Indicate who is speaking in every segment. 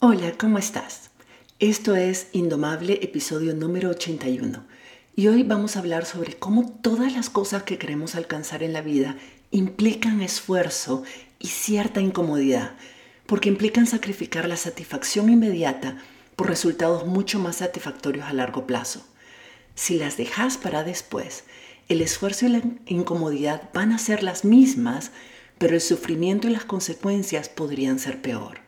Speaker 1: Hola, ¿cómo estás? Esto es Indomable, episodio número 81. Y hoy vamos a hablar sobre cómo todas las cosas que queremos alcanzar en la vida implican esfuerzo y cierta incomodidad, porque implican sacrificar la satisfacción inmediata por resultados mucho más satisfactorios a largo plazo. Si las dejas para después, el esfuerzo y la incomodidad van a ser las mismas, pero el sufrimiento y las consecuencias podrían ser peor.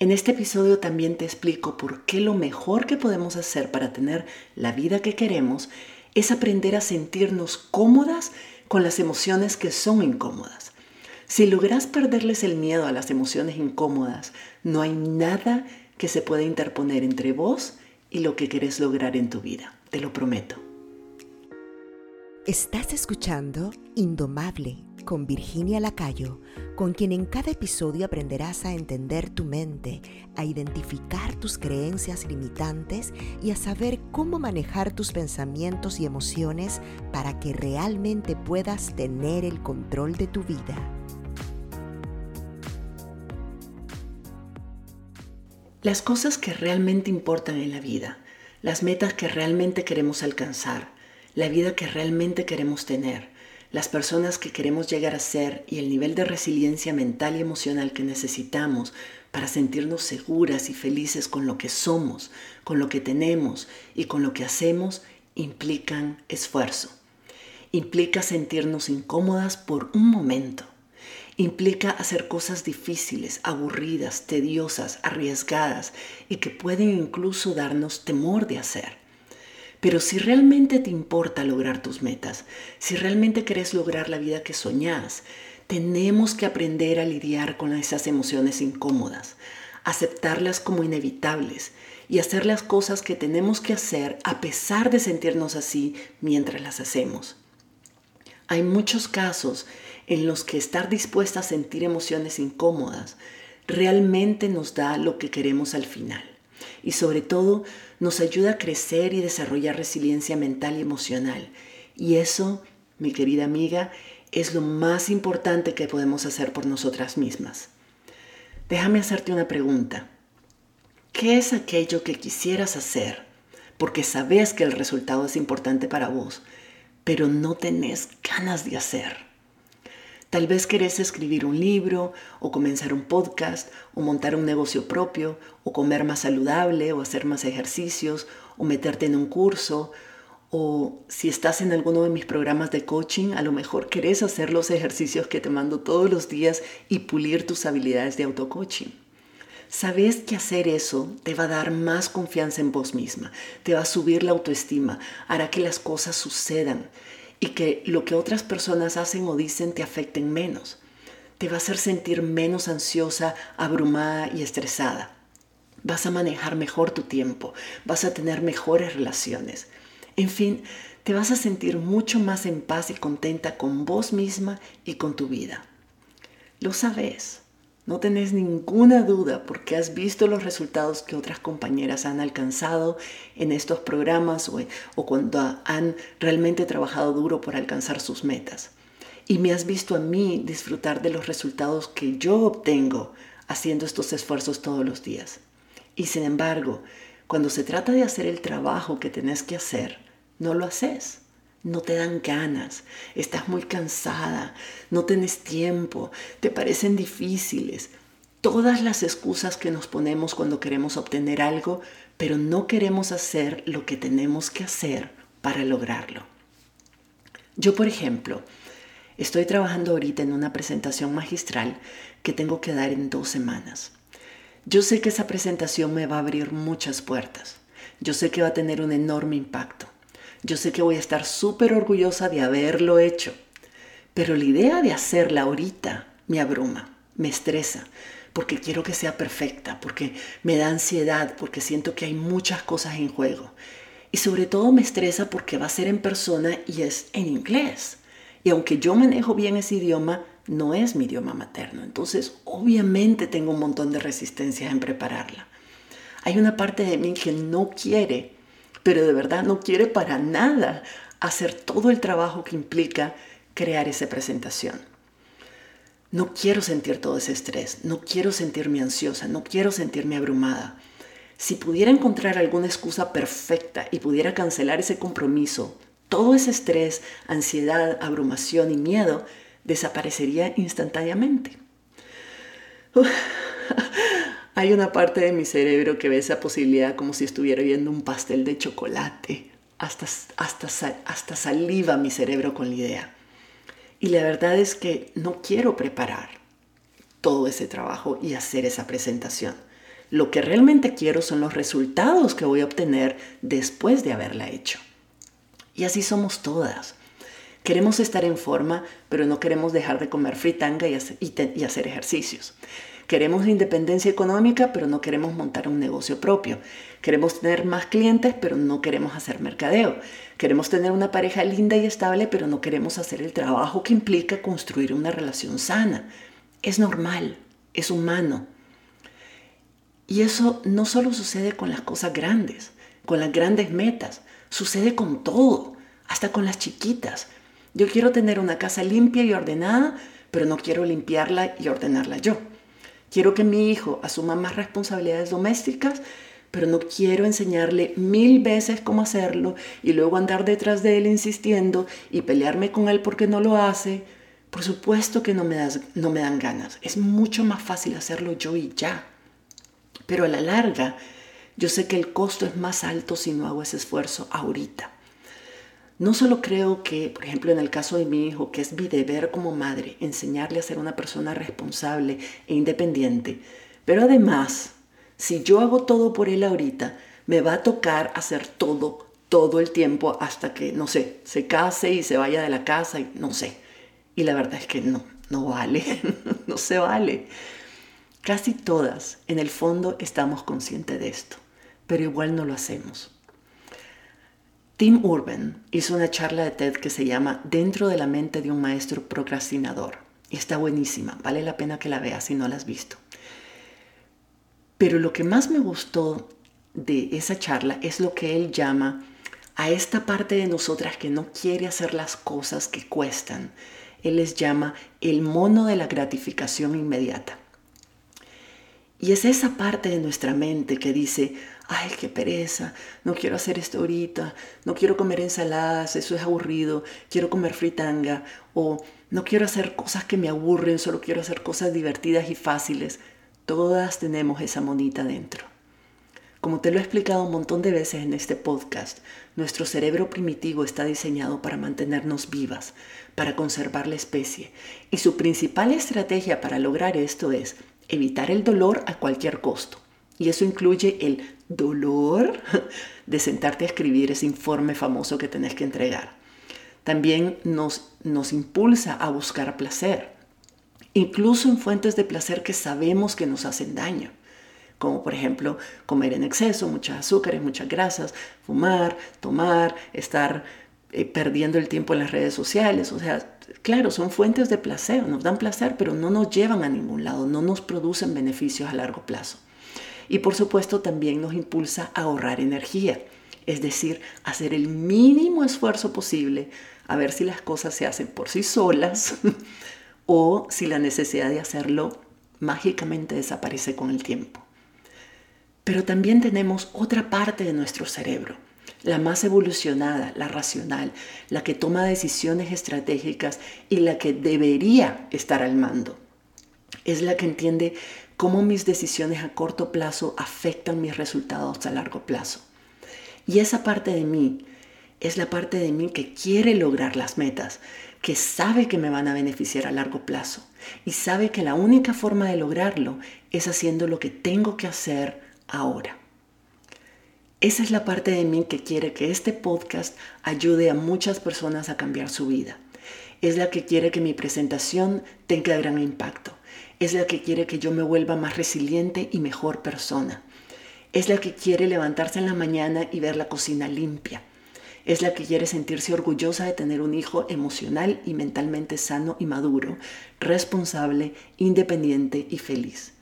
Speaker 1: En este episodio también te explico por qué lo mejor que podemos hacer para tener la vida que queremos es aprender a sentirnos cómodas con las emociones que son incómodas. Si logras perderles el miedo a las emociones incómodas, no hay nada que se pueda interponer entre vos y lo que querés lograr en tu vida, te lo prometo.
Speaker 2: Estás escuchando Indomable con Virginia Lacayo, con quien en cada episodio aprenderás a entender tu mente, a identificar tus creencias limitantes y a saber cómo manejar tus pensamientos y emociones para que realmente puedas tener el control de tu vida.
Speaker 1: Las cosas que realmente importan en la vida, las metas que realmente queremos alcanzar, la vida que realmente queremos tener, las personas que queremos llegar a ser y el nivel de resiliencia mental y emocional que necesitamos para sentirnos seguras y felices con lo que somos, con lo que tenemos y con lo que hacemos, implican esfuerzo. Implica sentirnos incómodas por un momento. Implica hacer cosas difíciles, aburridas, tediosas, arriesgadas y que pueden incluso darnos temor de hacer. Pero si realmente te importa lograr tus metas, si realmente querés lograr la vida que soñás, tenemos que aprender a lidiar con esas emociones incómodas, aceptarlas como inevitables y hacer las cosas que tenemos que hacer a pesar de sentirnos así mientras las hacemos. Hay muchos casos en los que estar dispuesta a sentir emociones incómodas realmente nos da lo que queremos al final y sobre todo nos ayuda a crecer y desarrollar resiliencia mental y emocional. Y eso, mi querida amiga, es lo más importante que podemos hacer por nosotras mismas. Déjame hacerte una pregunta. ¿Qué es aquello que quisieras hacer? Porque sabes que el resultado es importante para vos, pero no tenés ganas de hacer. Tal vez querés escribir un libro o comenzar un podcast o montar un negocio propio o comer más saludable o hacer más ejercicios o meterte en un curso o si estás en alguno de mis programas de coaching, a lo mejor querés hacer los ejercicios que te mando todos los días y pulir tus habilidades de auto-coaching. Sabes que hacer eso te va a dar más confianza en vos misma, te va a subir la autoestima, hará que las cosas sucedan y que lo que otras personas hacen o dicen te afecten menos. Te va a hacer sentir menos ansiosa, abrumada y estresada. Vas a manejar mejor tu tiempo, vas a tener mejores relaciones. En fin, te vas a sentir mucho más en paz y contenta con vos misma y con tu vida. Lo sabes. No tenés ninguna duda porque has visto los resultados que otras compañeras han alcanzado en estos programas o, o, cuando han realmente trabajado duro por alcanzar sus metas. Y me has visto a mí disfrutar de los resultados que yo obtengo haciendo estos esfuerzos todos los días. Y sin embargo, cuando se trata de hacer el trabajo que tenés que hacer, no lo haces no te dan ganas, estás muy cansada, no tienes tiempo, te parecen difíciles. Todas las excusas que nos ponemos cuando queremos obtener algo, pero no queremos hacer lo que tenemos que hacer para lograrlo. Yo, por ejemplo, estoy trabajando ahorita en una presentación magistral que tengo que dar en dos semanas. Yo sé que esa presentación me va a abrir muchas puertas. Yo sé que va a tener un enorme impacto. Yo sé que voy a estar súper orgullosa de haberlo hecho, pero la idea de hacerla ahorita me abruma, me estresa, porque quiero que sea perfecta, porque me da ansiedad, porque siento que hay muchas cosas en juego. Y sobre todo me estresa porque va a ser en persona y es en inglés. Y aunque yo manejo bien ese idioma, no es mi idioma materno. Entonces, obviamente tengo un montón de resistencia en prepararla. Hay una parte de mí que no quiere pero de verdad no quiere para nada hacer todo el trabajo que implica crear esa presentación. No quiero sentir todo ese estrés, no quiero sentirme ansiosa, no quiero sentirme abrumada. Si pudiera encontrar alguna excusa perfecta y pudiera cancelar ese compromiso, todo ese estrés, ansiedad, abrumación y miedo desaparecería instantáneamente. Hay una parte de mi cerebro que ve esa posibilidad como si estuviera viendo un pastel de chocolate. Hasta, hasta, hasta saliva mi cerebro con la idea. Y la verdad es que no quiero preparar todo ese trabajo y hacer esa presentación. Lo que realmente quiero son los resultados que voy a obtener después de haberla hecho. Y así somos todas. Queremos estar en forma, pero no queremos dejar de comer fritanga y hacer, ejercicios. Queremos independencia económica, pero no queremos montar un negocio propio. Queremos tener más clientes, pero no queremos hacer mercadeo. Queremos tener una pareja linda y estable, pero no queremos hacer el trabajo que implica construir una relación sana. Es normal, es humano. Y eso no solo sucede con las cosas grandes, con las grandes metas, sucede con todo, hasta con las chiquitas. Yo quiero tener una casa limpia y ordenada, pero no quiero limpiarla y ordenarla yo. Quiero que mi hijo asuma más responsabilidades domésticas, pero no quiero enseñarle mil veces cómo hacerlo y luego andar detrás de él insistiendo y pelearme con él porque no lo hace. Por supuesto que no me, no me dan ganas. Es mucho más fácil hacerlo yo y ya. Pero a la larga, yo sé que el costo es más alto si no hago ese esfuerzo ahorita. No solo creo que, por ejemplo, en el caso de mi hijo, que es mi deber como madre enseñarle a ser una persona responsable e independiente, pero además, si yo hago todo por él ahorita, me va a tocar hacer todo, todo el tiempo hasta que, no sé, se case y se vaya de la casa y no sé. Y la verdad es que no, no vale, no se vale. Casi todas, en el fondo, estamos conscientes de esto, pero igual no lo hacemos. Tim Urban hizo una charla de TED que se llama Dentro de la mente de un maestro procrastinador. Y está buenísima, vale la pena que la veas si no la has visto. Pero lo que más me gustó de esa charla es lo que él llama a esta parte de nosotras que no quiere hacer las cosas que cuestan. Él les llama el mono de la gratificación inmediata. Y es esa parte de nuestra mente que dice, ay, qué pereza, no quiero hacer esto ahorita, no quiero comer ensaladas, eso es aburrido, quiero comer fritanga, o no quiero hacer cosas que me aburren, solo quiero hacer cosas divertidas y fáciles. Todas tenemos esa monita dentro. Como te lo he explicado un montón de veces en este podcast, nuestro cerebro primitivo está diseñado para mantenernos vivas, para conservar la especie, y su principal estrategia para lograr esto es evitar el dolor a cualquier costo. Y eso incluye el dolor de sentarte a escribir ese informe famoso que tenés que entregar. También nos, nos impulsa a buscar placer, incluso en fuentes de placer que sabemos que nos hacen daño, como por ejemplo comer en exceso, muchos azúcares, muchas grasas, fumar, tomar, estar eh, perdiendo el tiempo en las redes sociales. O sea, claro, son fuentes de placer, nos dan placer, pero no nos llevan a ningún lado, no nos producen beneficios a largo plazo. Y por supuesto también nos impulsa a ahorrar energía, es decir, hacer el mínimo esfuerzo posible a ver si las cosas se hacen por sí solas o si la necesidad de hacerlo mágicamente desaparece con el tiempo. Pero también tenemos otra parte de nuestro cerebro, la más evolucionada, la racional, la que toma decisiones estratégicas y la que debería estar al mando. Es la que entiende cómo mis decisiones a corto plazo afectan mis resultados a largo plazo. Y esa parte de mí es la parte de mí que quiere lograr las metas, que sabe que me van a beneficiar a largo plazo y sabe que la única forma de lograrlo es haciendo lo que tengo que hacer ahora. Esa es la parte de mí que quiere que este podcast ayude a muchas personas a cambiar su vida. Es la que quiere que mi presentación tenga gran impacto. Es la que quiere que yo me vuelva más resiliente y mejor persona. Es la que quiere levantarse en la mañana y ver la cocina limpia. Es la que quiere sentirse orgullosa de tener un hijo emocional y mentalmente sano y maduro, responsable, independiente y feliz.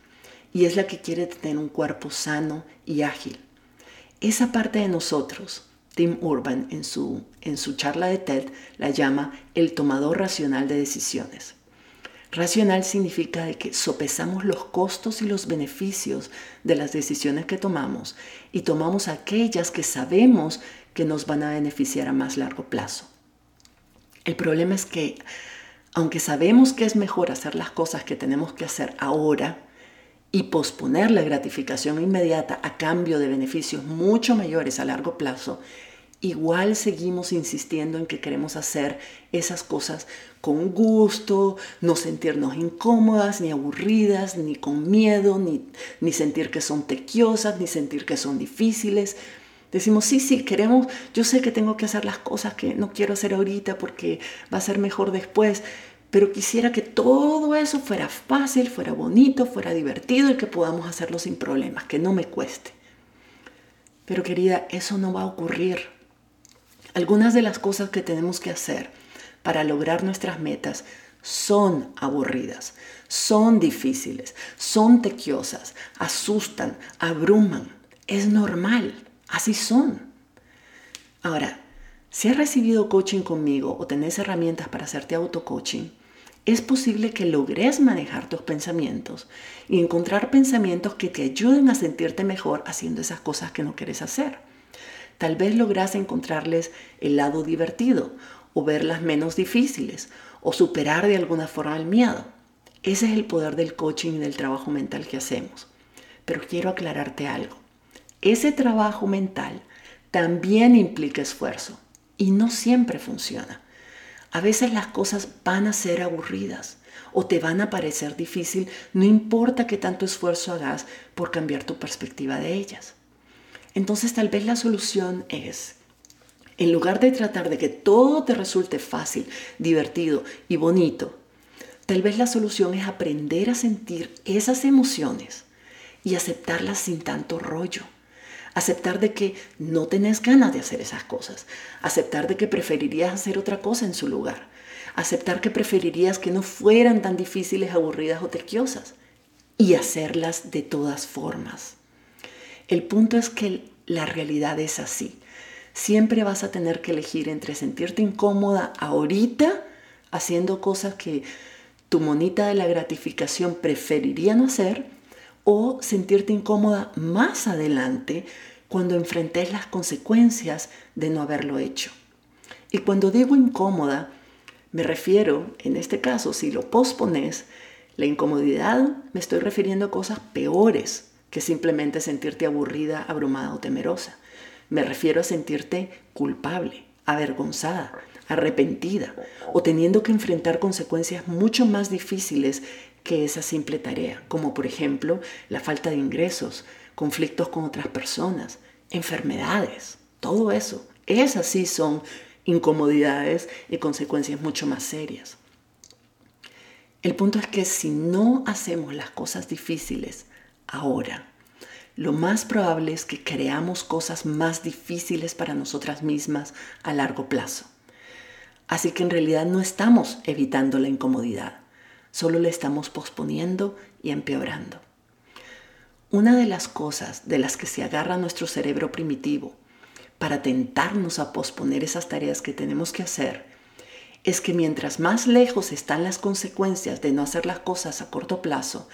Speaker 1: Y es la que quiere tener un cuerpo sano y ágil esa parte de nosotros, Tim Urban en su, en su charla de TED la llama el tomador racional de decisiones. Racional significa de que sopesamos los costos y los beneficios de las decisiones que tomamos y tomamos aquellas que sabemos que nos van a beneficiar a más largo plazo. El problema es que, aunque sabemos que es mejor hacer las cosas que tenemos que hacer ahora y posponer la gratificación inmediata a cambio de beneficios mucho mayores a largo plazo, igual seguimos insistiendo en que queremos hacer esas cosas con gusto, no sentirnos incómodas, ni aburridas, ni con miedo, ni, ni sentir que son tequiosas, ni sentir que son difíciles. Decimos, sí, sí, queremos, yo sé que tengo que hacer las cosas que no quiero hacer ahorita porque va a ser mejor después, pero quisiera que todo eso fuera fácil, fuera bonito, fuera divertido y que podamos hacerlo sin problemas, que no me cueste. Pero querida, eso no va a ocurrir. Algunas de las cosas que tenemos que hacer para lograr nuestras metas son aburridas, son difíciles, son tequiosas, asustan, abruman. Es normal, así son. Ahora, si has recibido coaching conmigo o tenés herramientas para hacerte auto-coaching, es posible que logres manejar tus pensamientos y encontrar pensamientos que te ayuden a sentirte mejor haciendo esas cosas que no quieres hacer. Tal vez logras encontrarles el lado divertido o verlas menos difíciles o superar de alguna forma el miedo. Ese es el poder del coaching y del trabajo mental que hacemos. Pero quiero aclararte algo. Ese trabajo mental también implica esfuerzo y no siempre funciona. A veces las cosas van a ser aburridas o te van a parecer difícil, no importa qué tanto esfuerzo hagas por cambiar tu perspectiva de ellas. Entonces tal vez la solución es, en lugar de tratar de que todo te resulte fácil, divertido y bonito, tal vez la solución es aprender a sentir esas emociones y aceptarlas sin tanto rollo. Aceptar de que no tenés ganas de hacer esas cosas. Aceptar de que preferirías hacer otra cosa en su lugar. Aceptar que preferirías que no fueran tan difíciles, aburridas o tequiosas. Y hacerlas de todas formas. El punto es que la realidad es así. Siempre vas a tener que elegir entre sentirte incómoda ahorita haciendo cosas que tu monita de la gratificación preferiría no hacer o sentirte incómoda más adelante cuando enfrentes las consecuencias de no haberlo hecho. Y cuando digo incómoda, me refiero, en este caso, si lo pospones, la incomodidad me estoy refiriendo a cosas peores que simplemente sentirte aburrida, abrumada o temerosa. Me refiero a sentirte culpable, avergonzada, arrepentida o teniendo que enfrentar consecuencias mucho más difíciles que esa simple tarea, como por ejemplo la falta de ingresos, conflictos con otras personas, enfermedades, todo eso. Esas sí son incomodidades y consecuencias mucho más serias. El punto es que si no hacemos las cosas difíciles ahora, lo más probable es que creamos cosas más difíciles para nosotras mismas a largo plazo. Así que en realidad no estamos evitando la incomodidad, solo la estamos posponiendo y empeorando. Una de las cosas de las que se agarra nuestro cerebro primitivo para tentarnos a posponer esas tareas que tenemos que hacer es que mientras más lejos están las consecuencias de no hacer las cosas a corto plazo,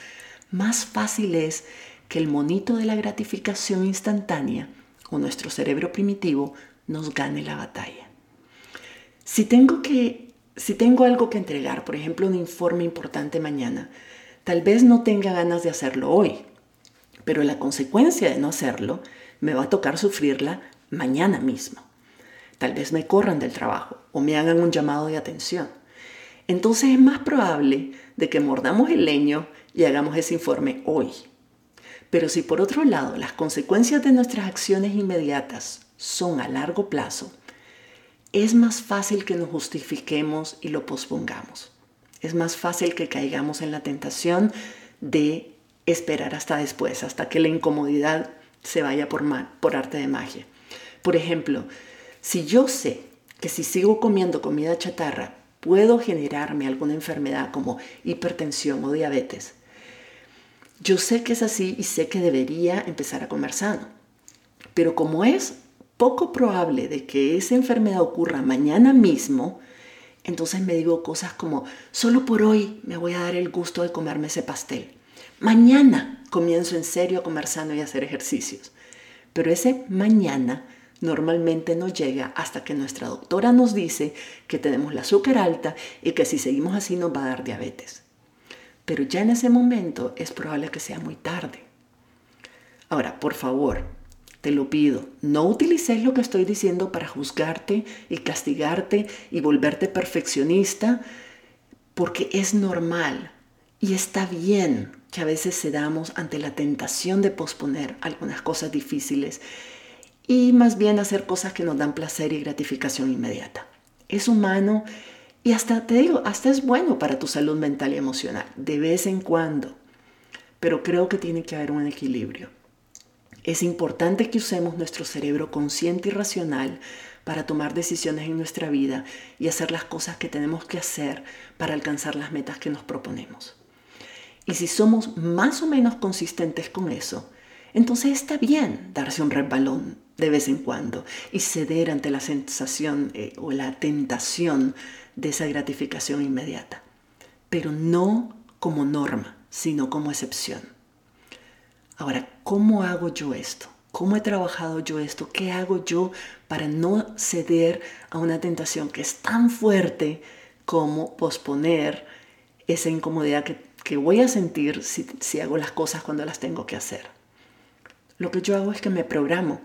Speaker 1: más fácil es que el monito de la gratificación instantánea o nuestro cerebro primitivo nos gane la batalla. Si tengo que si tengo algo que entregar, por ejemplo, un informe importante mañana, tal vez no tenga ganas de hacerlo hoy, pero la consecuencia de no hacerlo me va a tocar sufrirla mañana mismo. Tal vez me corran del trabajo o me hagan un llamado de atención. Entonces es más probable de que mordamos el leño y hagamos ese informe hoy. Pero si por otro lado las consecuencias de nuestras acciones inmediatas son a largo plazo, es más fácil que nos justifiquemos y lo pospongamos. Es más fácil que caigamos en la tentación de esperar hasta después, hasta que la incomodidad se vaya por, por arte de magia. Por ejemplo, si yo sé que si sigo comiendo comida chatarra puedo generarme alguna enfermedad como hipertensión o diabetes, yo sé que es así y sé que debería empezar a comer sano. Pero como es poco probable de que esa enfermedad ocurra mañana mismo, Entonces me digo cosas como, solo por hoy me voy a dar el gusto de comerme ese pastel. Mañana comienzo en serio a comer sano y a hacer ejercicios. Pero ese mañana normalmente no llega hasta que nuestra doctora nos dice que tenemos la azúcar alta y que si seguimos así nos va a dar diabetes. Pero ya en ese momento es probable que sea muy tarde. Ahora, por favor, te lo pido, no utilices lo que estoy diciendo para juzgarte y castigarte y volverte perfeccionista, porque es normal y está bien que a veces cedamos ante la tentación de posponer algunas cosas difíciles y más bien hacer cosas que nos dan placer y gratificación inmediata. Es humano y hasta te digo, hasta es bueno para tu salud mental y emocional, de vez en cuando. Pero creo que tiene que haber un equilibrio. Es importante que usemos nuestro cerebro consciente y racional para tomar decisiones en nuestra vida y hacer las cosas que tenemos que hacer para alcanzar las metas que nos proponemos. Y si somos más o menos consistentes con eso, entonces está bien darse un resbalón de vez en cuando y ceder ante la sensación eh, o la tentación de esa gratificación inmediata, pero no como norma, sino como excepción. Ahora, ¿cómo hago yo esto? ¿Cómo he trabajado yo esto? ¿Qué hago yo para no ceder a una tentación que es tan fuerte como posponer esa incomodidad que, voy a sentir si, si hago las cosas cuando las tengo que hacer? Lo que yo hago es que me programo,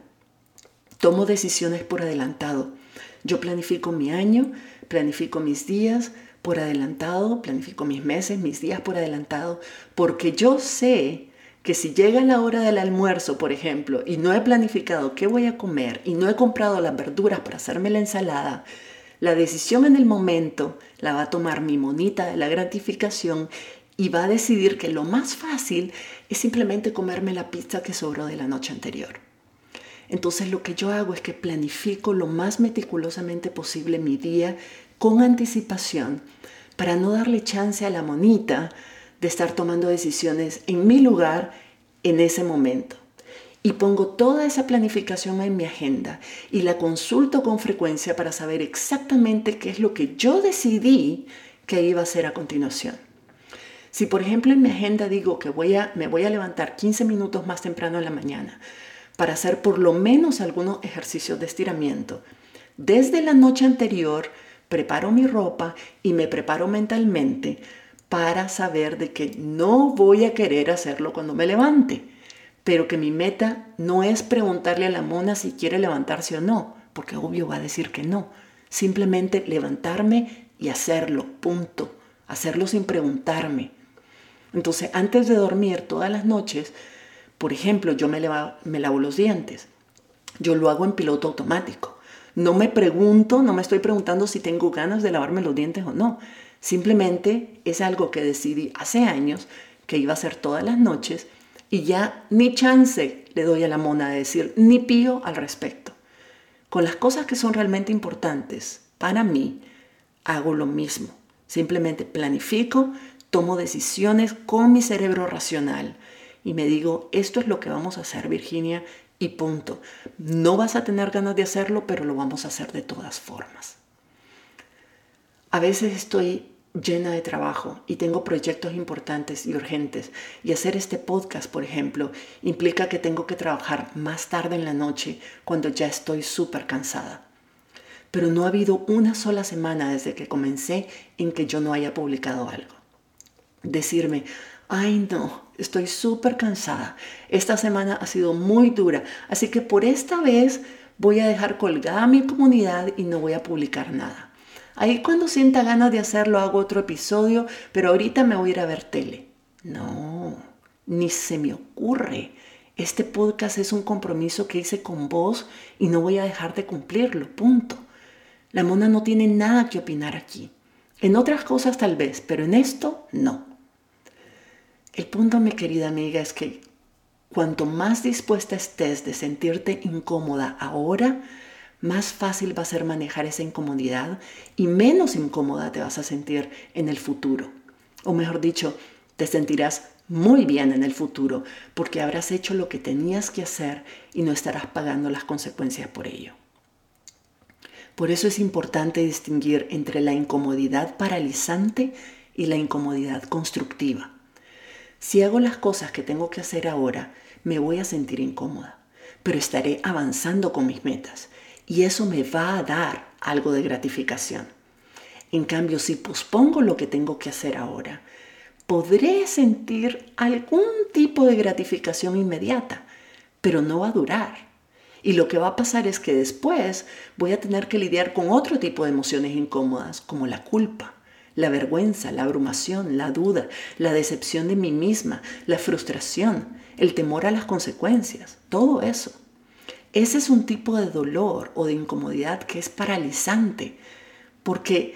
Speaker 1: tomo decisiones por adelantado. Yo planifico mi año, planifico mis días por adelantado, planifico mis meses, mis días por adelantado, porque yo sé que si llega la hora del almuerzo, por ejemplo, y no he planificado qué voy a comer y no he comprado las verduras para hacerme la ensalada, la decisión en el momento la va a tomar mi monita de la gratificación y va a decidir que lo más fácil es simplemente comerme la pizza que sobró de la noche anterior. Entonces lo que yo hago es que planifico lo más meticulosamente posible mi día con anticipación para no darle chance a la monita de estar tomando decisiones en mi lugar en ese momento. Y pongo toda esa planificación en mi agenda y la consulto con frecuencia para saber exactamente qué es lo que yo decidí que iba a hacer a continuación. Si por ejemplo en mi agenda digo que voy a, me voy a levantar 15 minutos más temprano en la mañana para hacer por lo menos algunos ejercicios de estiramiento, desde la noche anterior preparo mi ropa y me preparo mentalmente para saber de que no voy a querer hacerlo cuando me levante, pero que mi meta no es preguntarle a la mona si quiere levantarse o no, porque obvio va a decir que no. Simplemente levantarme y hacerlo, punto. Hacerlo sin preguntarme. Entonces, antes de dormir todas las noches, por ejemplo, yo me, lavo los dientes. Yo lo hago en piloto automático. No me pregunto, no me estoy preguntando si tengo ganas de lavarme los dientes o no. Simplemente es algo que decidí hace años que iba a hacer todas las noches y ya ni chance le doy a la mona de decir ni pío al respecto. Con las cosas que son realmente importantes para mí, hago lo mismo. Simplemente planifico, tomo decisiones con mi cerebro racional y me digo, esto es lo que vamos a hacer, Virginia, y punto. No vas a tener ganas de hacerlo, pero lo vamos a hacer de todas formas. A veces estoy llena de trabajo y tengo proyectos importantes y urgentes y hacer este podcast, por ejemplo, implica que tengo que trabajar más tarde en la noche cuando ya estoy súper cansada. Pero no ha habido una sola semana desde que comencé en que yo no haya publicado algo. Decirme, ay no, estoy súper cansada, esta semana ha sido muy dura, así que por esta vez voy a dejar colgada mi comunidad y no voy a publicar nada. Ahí cuando sienta ganas de hacerlo hago otro episodio, pero ahorita me voy a ir a ver tele. No, ni se me ocurre. Este podcast es un compromiso que hice con vos y no voy a dejar de cumplirlo, punto. La mona no tiene nada que opinar aquí. En otras cosas tal vez, pero en esto no. El punto, mi querida amiga, es que cuanto más dispuesta estés de sentirte incómoda ahora, más fácil va a ser manejar esa incomodidad y menos incómoda te vas a sentir en el futuro. O mejor dicho, te sentirás muy bien en el futuro porque habrás hecho lo que tenías que hacer y no estarás pagando las consecuencias por ello. Por eso es importante distinguir entre la incomodidad paralizante y la incomodidad constructiva. Si hago las cosas que tengo que hacer ahora, me voy a sentir incómoda, pero estaré avanzando con mis metas y eso me va a dar algo de gratificación. En cambio, si pospongo lo que tengo que hacer ahora, podré sentir algún tipo de gratificación inmediata, pero no va a durar. Y lo que va a pasar es que después voy a tener que lidiar con otro tipo de emociones incómodas, como la culpa, la vergüenza, la abrumación, la duda, la decepción de mí misma, la frustración, el temor a las consecuencias, todo eso. Ese es un tipo de dolor o de incomodidad que es paralizante, porque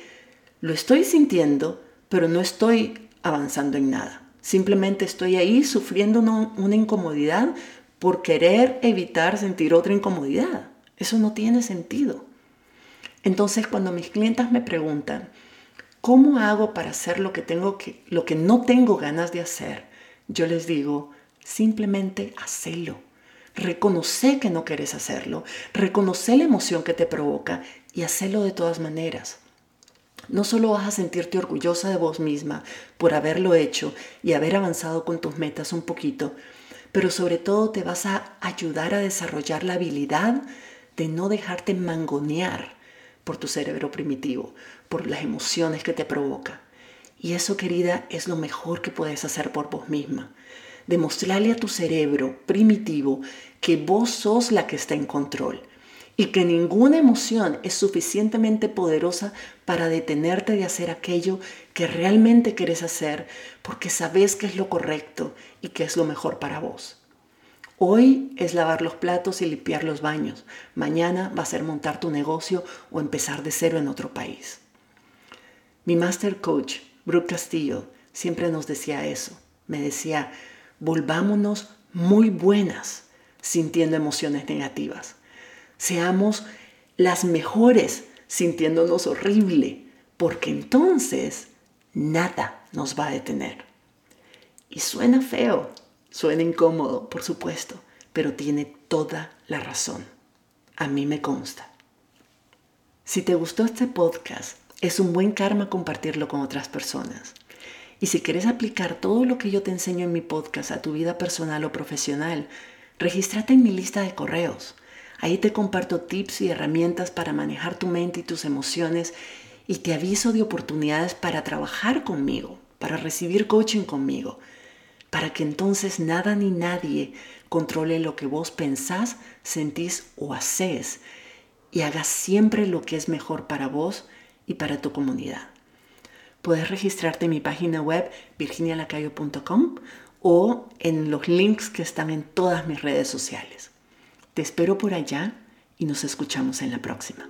Speaker 1: lo estoy sintiendo, pero no estoy avanzando en nada. Simplemente estoy ahí sufriendo una, incomodidad por querer evitar sentir otra incomodidad. Eso no tiene sentido. Entonces, cuando mis clientas me preguntan, ¿cómo hago para hacer lo que tengo que lo que no tengo ganas de hacer? Yo les digo, simplemente hacelo. Reconoce que no quieres hacerlo, reconoce la emoción que te provoca y hacelo de todas maneras. No solo vas a sentirte orgullosa de vos misma por haberlo hecho y haber avanzado con tus metas un poquito, pero sobre todo te vas a ayudar a desarrollar la habilidad de no dejarte mangonear por tu cerebro primitivo, por las emociones que te provoca. Y eso, querida, es lo mejor que puedes hacer por vos misma. Demostrarle a tu cerebro primitivo que vos sos la que está en control y que ninguna emoción es suficientemente poderosa para detenerte de hacer aquello que realmente quieres hacer porque sabes que es lo correcto y que es lo mejor para vos. Hoy es lavar los platos y limpiar los baños. Mañana va a ser montar tu negocio o empezar de cero en otro país. Mi master coach, Brooke Castillo, siempre nos decía eso. Me decía, volvámonos muy buenas sintiendo emociones negativas seamos las mejores sintiéndonos horrible, porque entonces nada nos va a detener. Y suena feo, suena incómodo, por supuesto, pero tiene toda la razón. A mí me consta. Si te gustó este podcast, es un buen karma compartirlo con otras personas. Y si quieres aplicar todo lo que yo te enseño en mi podcast a tu vida personal o profesional, regístrate en mi lista de correos. Ahí te comparto tips y herramientas para manejar tu mente y tus emociones y te aviso de oportunidades para trabajar conmigo, para recibir coaching conmigo, para que entonces nada ni nadie controle lo que vos pensás, sentís o haces y hagas siempre lo que es mejor para vos y para tu comunidad. Puedes registrarte en mi página web virginialacayo.com o en los links que están en todas mis redes sociales. Te espero por allá y nos escuchamos en la próxima.